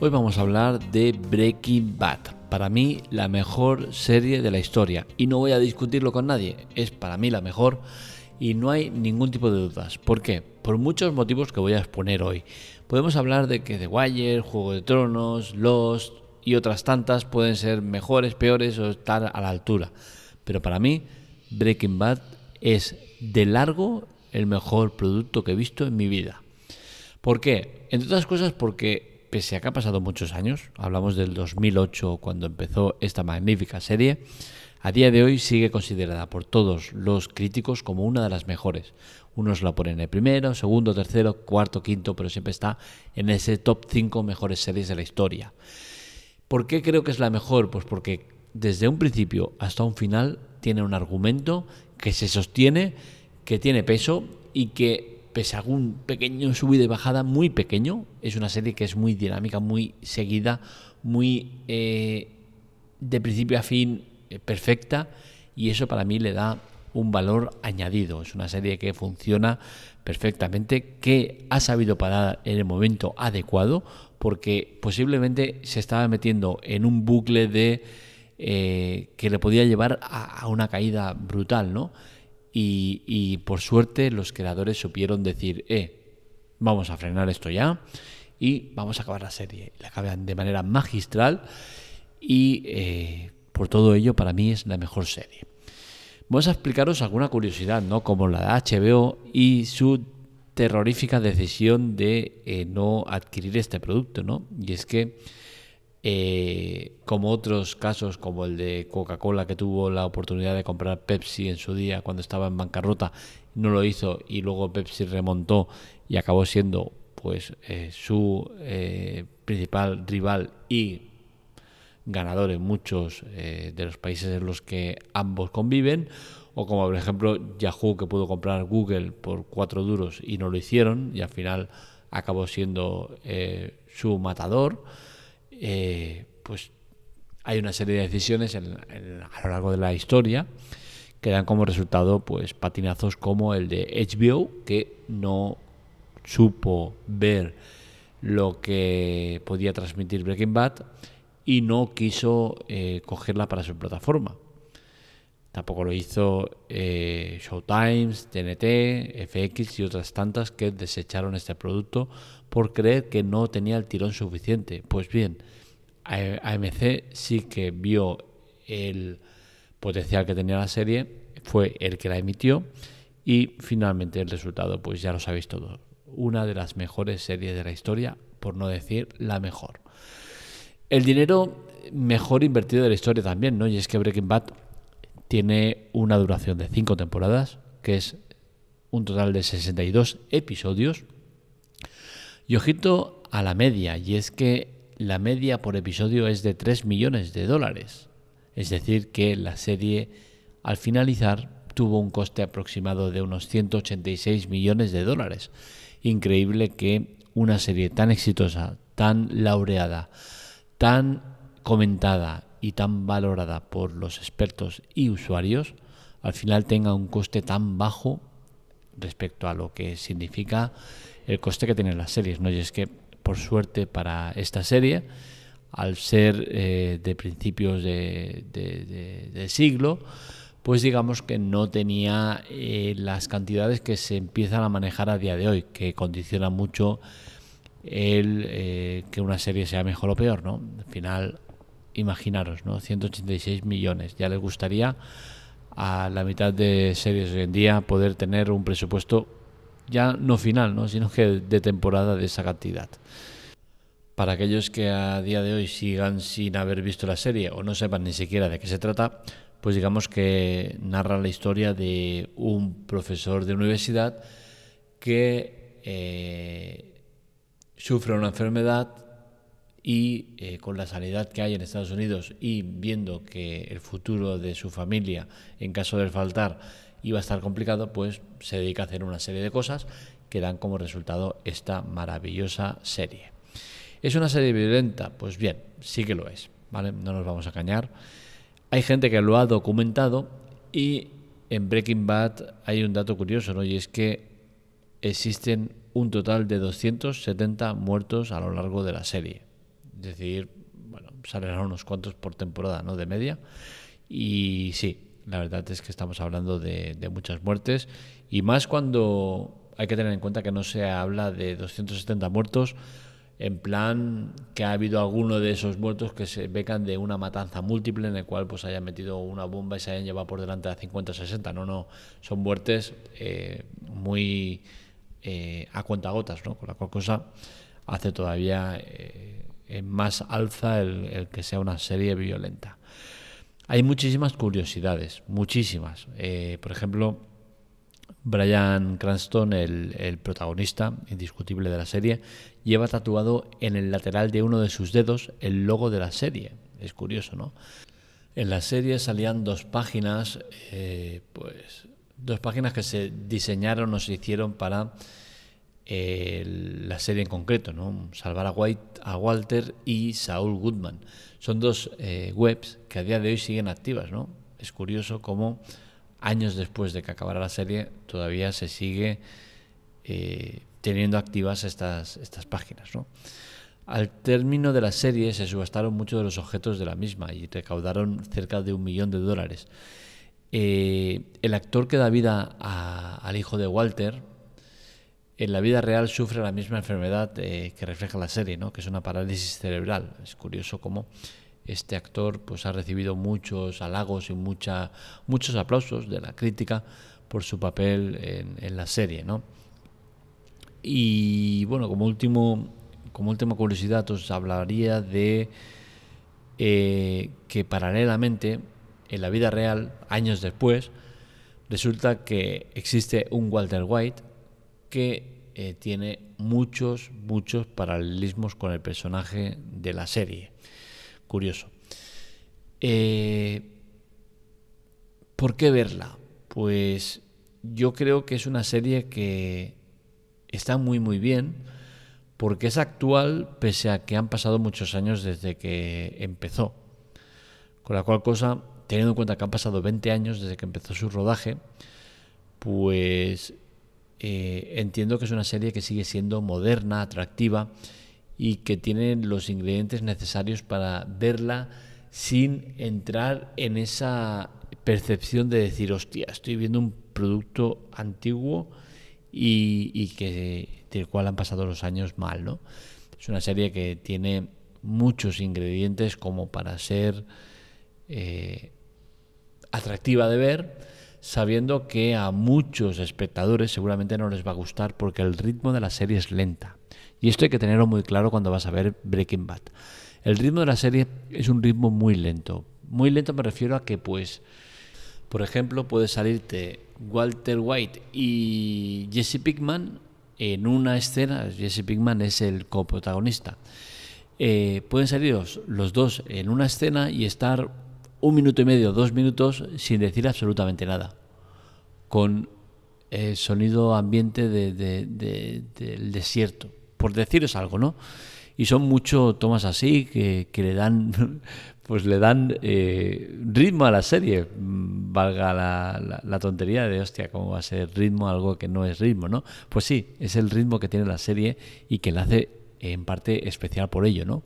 Hoy vamos a hablar de Breaking Bad. Para mí la mejor serie de la historia. Y no voy a discutirlo con nadie. Es para mí la mejor y no hay ningún tipo de dudas. ¿Por qué? Por muchos motivos que voy a exponer hoy. Podemos hablar de que The Wire, Juego de Tronos, Lost y otras tantas pueden ser mejores, peores o estar a la altura. Pero para mí Breaking Bad es de largo el mejor producto que he visto en mi vida. ¿Por qué? Entre otras cosas porque pese a que ha pasado muchos años, hablamos del 2008 cuando empezó esta magnífica serie, a día de hoy sigue considerada por todos los críticos como una de las mejores. Unos la ponen en primero, segundo, tercero, cuarto, quinto, pero siempre está en ese top 5 mejores series de la historia. ¿Por qué creo que es la mejor? Pues porque desde un principio hasta un final tiene un argumento que se sostiene, que tiene peso y que pese a algún pequeño subida y bajada, muy pequeño, es una serie que es muy dinámica, muy seguida, muy eh, de principio a fin eh, perfecta y eso para mí le da un valor añadido. Es una serie que funciona perfectamente, que ha sabido parar en el momento adecuado, porque posiblemente se estaba metiendo en un bucle de eh, que le podía llevar a una caída brutal, ¿no? Y, por suerte los creadores supieron decir, eh, vamos a frenar esto ya y vamos a acabar la serie. La acaban de manera magistral y eh, por todo ello para mí es la mejor serie. Vamos a explicaros alguna curiosidad, ¿no? Como la de HBO y su terrorífica decisión de eh, no adquirir este producto, ¿no? Y es que eh, como otros casos como el de Coca-Cola que tuvo la oportunidad de comprar Pepsi en su día cuando estaba en bancarrota, no lo hizo y luego Pepsi remontó y acabó siendo pues eh, su eh, principal rival y ganador en muchos de los países en los que ambos conviven, o como por ejemplo Yahoo que pudo comprar Google por cuatro duros y no lo hicieron y al final acabó siendo su matador. Eh, pues hay una serie de decisiones a lo largo de la historia que dan como resultado pues patinazos como el de HBO que no supo ver lo que podía transmitir Breaking Bad y no quiso eh, cogerla para su plataforma. Tampoco lo hizo eh, Showtime, TNT, FX y otras tantas que desecharon este producto por creer que no tenía el tirón suficiente. Pues bien, AMC sí que vio el potencial que tenía la serie, fue el que la emitió y finalmente el resultado, pues ya lo sabéis todos, una de las mejores series de la historia, por no decir la mejor. El dinero mejor invertido de la historia también, ¿no? Y es que Breaking Bad tiene una duración de cinco temporadas, que es un total de 62 episodios. Y ojito a la media, y es que la media por episodio es de 3 millones de dólares. Es decir, que la serie al finalizar tuvo un coste aproximado de unos 186 millones de dólares. Increíble que una serie tan exitosa, tan laureada, tan comentada y tan valorada por los expertos y usuarios, al final tenga un coste tan bajo respecto a lo que significa el coste que tienen las series. ¿no? Y es que, por suerte para esta serie, al ser eh, de principios de, siglo, pues digamos que no tenía eh, las cantidades que se empiezan a manejar a día de hoy, que condiciona mucho el eh, que una serie sea mejor o peor, ¿no? Al final imaginaros, ¿no? 186 millones. Ya les gustaría a la mitad de series hoy en día poder tener un presupuesto ya no final, ¿no? sino que de temporada de esa cantidad. Para aquellos que a día de hoy sigan sin haber visto la serie o no sepan ni siquiera de qué se trata, pues digamos que narra la historia de un profesor de universidad que eh, sufre una enfermedad y eh, con la sanidad que hay en Estados Unidos y viendo que el futuro de su familia, en caso de faltar, iba a estar complicado, pues se dedica a hacer una serie de cosas que dan como resultado esta maravillosa serie. ¿Es una serie violenta? Pues bien, sí que lo es, ¿vale? No nos vamos a cañar. Hay gente que lo ha documentado y en Breaking Bad hay un dato curioso, ¿no? Y es que existen un total de 270 muertos a lo largo de la serie Decir, bueno, salen unos cuantos por temporada, ¿no? De media. Y sí, la verdad es que estamos hablando de, muchas muertes. Y más cuando hay que tener en cuenta que no se habla de 270 muertos en plan que ha habido alguno de esos muertos que se becan de una matanza múltiple en el cual pues hayan metido una bomba y se hayan llevado por delante a 50 60 no no son muertes eh, muy eh, a cuentagotas no con la cual cosa hace todavía eh, más alza el, que sea una serie violenta hay muchísimas curiosidades muchísimas por ejemplo Brian Cranston, el, protagonista indiscutible de la serie, lleva tatuado en el lateral de uno de sus dedos el logo de la serie. Es curioso, ¿no? En la serie salían dos páginas, eh, pues dos páginas que se diseñaron o se hicieron para la serie en concreto, ¿no? Salvar a, White, a Walter y Saul Goodman. Son dos eh, webs que a día de hoy siguen activas, ¿no? Es curioso cómo años después de que acabara la serie, todavía se sigue eh, teniendo activas estas, estas páginas. ¿no? Al término de la serie se subastaron muchos de los objetos de la misma y recaudaron cerca de un millón de dólares. Eh, el actor que da vida al hijo de Walter, en la vida real sufre la misma enfermedad eh, que refleja la serie, ¿no? que es una parálisis cerebral. Es curioso cómo este actor pues ha recibido muchos halagos y mucha, muchos aplausos de la crítica por su papel en, la serie, ¿no? Y bueno, como último, como última curiosidad os hablaría de eh, que paralelamente en la vida real, años después, resulta que existe un Walter White que eh, tiene muchos, muchos paralelismos con el personaje de la serie curioso. Eh, ¿Por qué verla? Pues yo creo que es una serie que está muy muy bien porque es actual pese a que han pasado muchos años desde que empezó. Con la cual cosa, teniendo en cuenta que han pasado 20 años desde que empezó su rodaje, pues eh, entiendo que es una serie que sigue siendo moderna, atractiva y que tiene los ingredientes necesarios para verla sin entrar en esa percepción de decir, hostia, estoy viendo un producto antiguo y, que del cual han pasado los años mal, ¿no? Es una serie que tiene muchos ingredientes como para ser eh, atractiva de ver, sabiendo que a muchos espectadores seguramente no les va a gustar porque el ritmo de la serie es lenta. Y esto hay que tenerlo muy claro cuando vas a ver Breaking Bad. El ritmo de la serie es un ritmo muy lento. Muy lento me refiero a que, pues, por ejemplo, puede salirte Walter White y Jesse Pickman en una escena. Jesse Pickman es el coprotagonista. Eh, pueden salir los, dos en una escena y estar un minuto y medio, dos minutos sin decir absolutamente nada. Con el sonido ambiente del desierto por deciros algo, ¿no? Y son mucho tomas así que, le dan, pues le dan eh, ritmo a la serie, mm, valga la, tontería de, hostia, ¿cómo va a ser ritmo algo que no es ritmo, ¿no? Pues sí, es el ritmo que tiene la serie y que la hace en parte especial por ello, ¿no?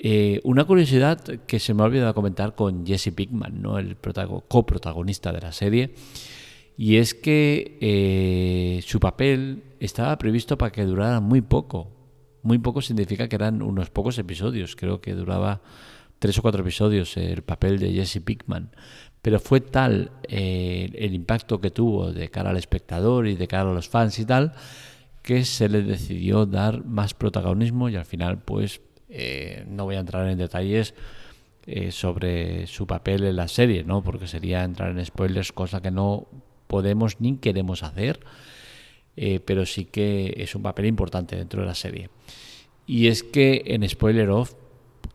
Eh, una curiosidad que se me ha olvidado comentar con Jesse Pickman, ¿no? el coprotagonista de la serie, y es que eh, su papel estaba previsto para que durara muy poco. Muy poco significa que eran unos pocos episodios. Creo que duraba tres o cuatro episodios el papel de Jesse Pickman. Pero fue tal eh, el impacto que tuvo de cara al espectador y de cara a los fans y tal, que se le decidió dar más protagonismo y al final, pues, eh, no voy a entrar en detalles sobre su papel en la serie, ¿no? Porque sería entrar en spoilers, cosa que no podemos ni queremos hacer, eh, pero sí que es un papel importante dentro de la serie. Y es que en Spoiler Off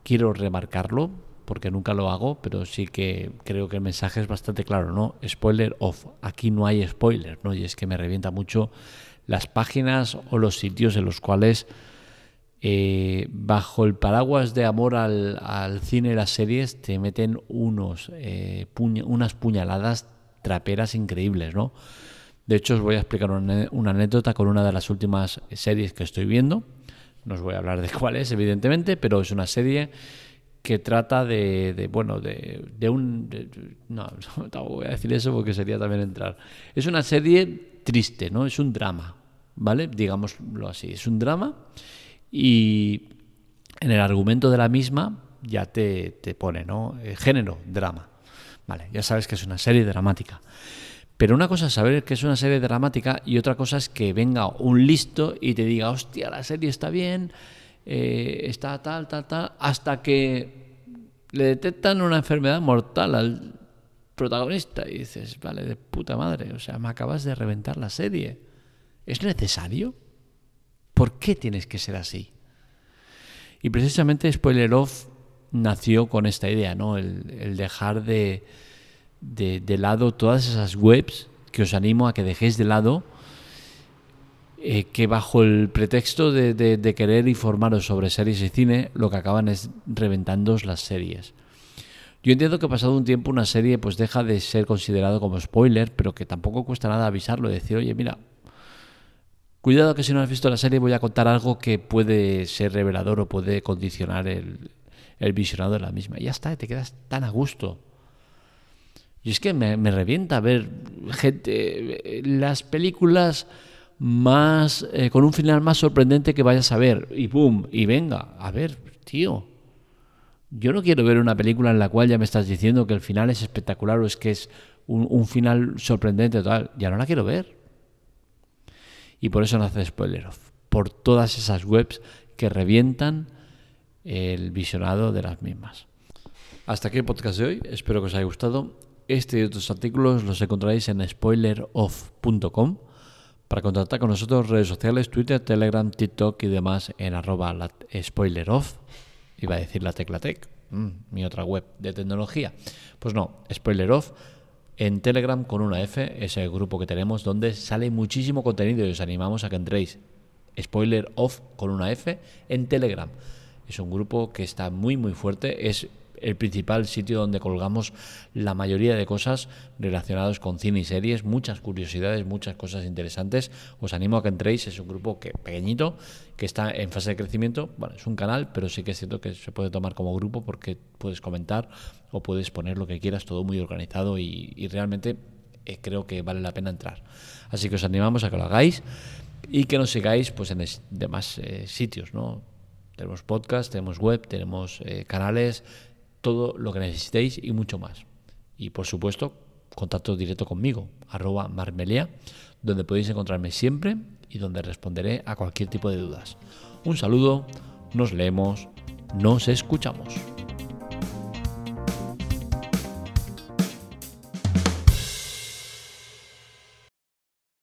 quiero remarcarlo, porque nunca lo hago, pero sí que creo que el mensaje es bastante claro, ¿no? Spoiler off, aquí no hay spoiler, ¿no? Y es que me revienta mucho las páginas o los sitios en los cuales, eh, bajo el paraguas de amor al, cine y las series, te meten unos, eh, unas puñaladas traperas increíbles, ¿no? De hecho, os voy a explicar una, anécdota con una de las últimas series que estoy viendo, No os voy a hablar de cuál es, evidentemente, pero es una serie que trata de, bueno, de, un... no, no voy a decir eso porque sería también entrar. Es una serie triste, ¿no? Es un drama, ¿vale? Digámoslo así, es un drama y en el argumento de la misma ya te, te pone, ¿no? El género, drama. Vale, ya sabes que es una serie dramática. Pero una cosa es saber que es una serie dramática y otra cosa es que venga un listo y te diga, hostia, la serie está bien, eh, está tal, tal, tal, hasta que le detectan una enfermedad mortal al protagonista y dices, vale, de puta madre, o sea, me acabas de reventar la serie. ¿Es necesario? ¿Por qué tienes que ser así? Y precisamente Spoiler Off nació con esta idea, ¿no? El, dejar de, de, lado todas esas webs que os animo a que dejéis de lado, eh, que bajo el pretexto de, querer informaros sobre series y cine, lo que acaban es reventando las series. Yo entiendo que pasado un tiempo una serie pues deja de ser considerado como spoiler, pero que tampoco cuesta nada avisarlo decir, oye, mira, cuidado que si no has visto la serie voy a contar algo que puede ser revelador o puede condicionar el, el visionado de la misma. Y ya está, te quedas tan a gusto. Y es que me, revienta ver gente, las películas más, eh, con un final más sorprendente que vayas a ver. Y boom, y venga, a ver, tío. Yo no quiero ver una película en la cual ya me estás diciendo que el final es espectacular o es que es un, final sorprendente total. Ya no la quiero ver. Y por eso no hace spoiler Por todas esas webs que revientan el visionado de las mismas. Hasta aquí el podcast de hoy. Espero que os haya gustado. Este y otros artículos los encontraréis en spoileroff.com. Para contactar con nosotros, redes sociales, Twitter, Telegram, TikTok y demás en arroba spoileroff. Iba a decir la tecla tech, mm, mi otra web de tecnología. Pues no, spoileroff en Telegram con una F, es el grupo que tenemos donde sale muchísimo contenido y os animamos a que entréis. Spoiler off con una F en Telegram. Es un grupo que está muy muy fuerte, es el principal sitio donde colgamos la mayoría de cosas relacionadas con cine y series, muchas curiosidades, muchas cosas interesantes. Os animo a que entréis, es un grupo que pequeñito, que está en fase de crecimiento. Bueno, es un canal, pero sí que es cierto que se puede tomar como grupo porque puedes comentar o puedes poner lo que quieras, todo muy organizado y, realmente eh, creo que vale la pena entrar. Así que os animamos a que lo hagáis y que nos sigáis pues en demás eh, sitios, ¿no? Tenemos podcast, tenemos web, tenemos eh, canales, todo lo que necesitéis y mucho más. Y por supuesto, contacto directo conmigo, arroba marmelia, donde podéis encontrarme siempre y donde responderé a cualquier tipo de dudas. Un saludo, nos leemos, nos escuchamos.